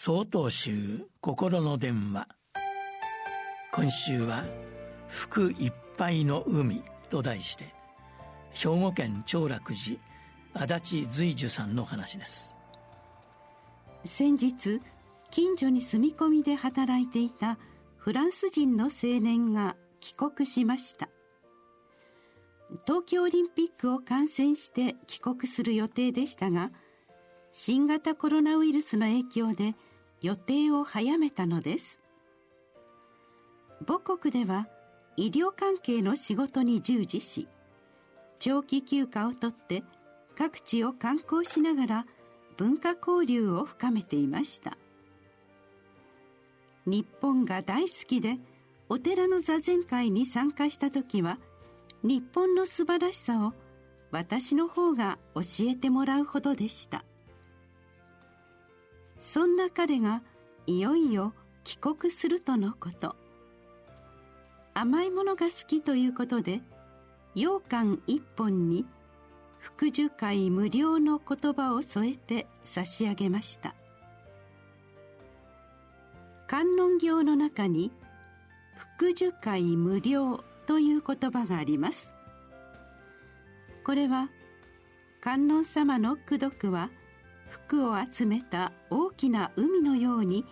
総統集心の電話。今週は「福いっぱいの海」と題して兵庫県長楽寺足立随樹さんの話です。先日近所に住み込みで働いていたフランス人の青年が帰国しました。東京オリンピックを観戦して帰国する予定でしたが新型コロナウイルスの影響で予定を早めたのです。母国では医療関係の仕事に従事し長期休暇を取って各地を観光しながら文化交流を深めていました。日本が大好きでお寺の座禅会に参加した時は日本の素晴らしさを私の方が教えてもらうほどでした。そんな彼がいよいよ帰国するとのこと。甘いものが好きということで羊羹一本に福寿会無料の言葉を添えて差し上げました。観音経の中に福寿会無料という言葉があります。これは観音様の功徳は服を集めた大きな海のように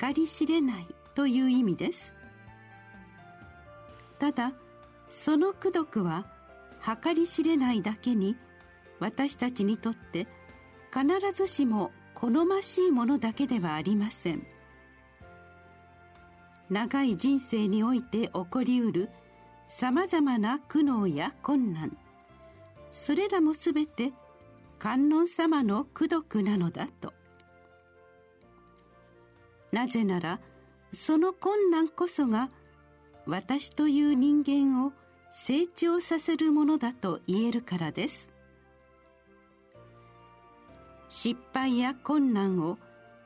計り知れないという意味です。ただその功徳は計り知れないだけに私たちにとって必ずしも好ましいものだけではありません。長い人生において起こりうるさまざまな苦悩や困難。それらもすべて観音様の功徳なのだと。なぜならその困難こそが私という人間を成長させるものだと言えるからです。失敗や困難を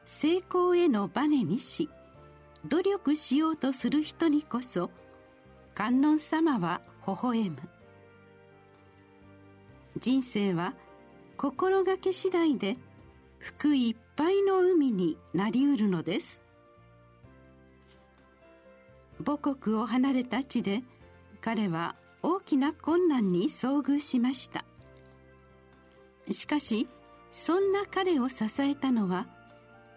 成功へのバネにし努力しようとする人にこそ観音様は微笑む。人生は心がけ次第で福いっぱいの海になりうるのです。母国を離れた地で彼は大きな困難に遭遇しました。しかしそんな彼を支えたのは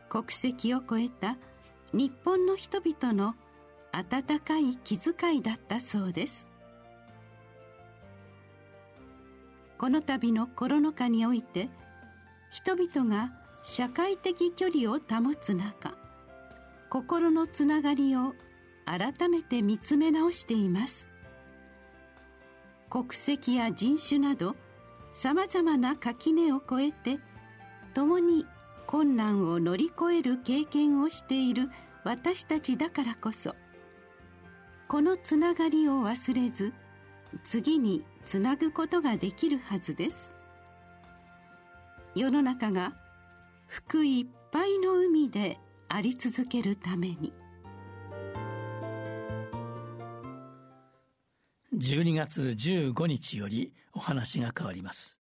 国籍を超えた日本の人々の温かい気遣いだったそうです。この度のコロナ禍において人々が社会的距離を保つ中心のつながりを改めて見つめ直しています。国籍や人種などさまざまな垣根を越えて共に困難を乗り越える経験をしている私たちだからこそこのつながりを忘れず次につなぐことができるはずです。世の中が福いっぱいの海であり続けるために。12月15日よりお話が変わります。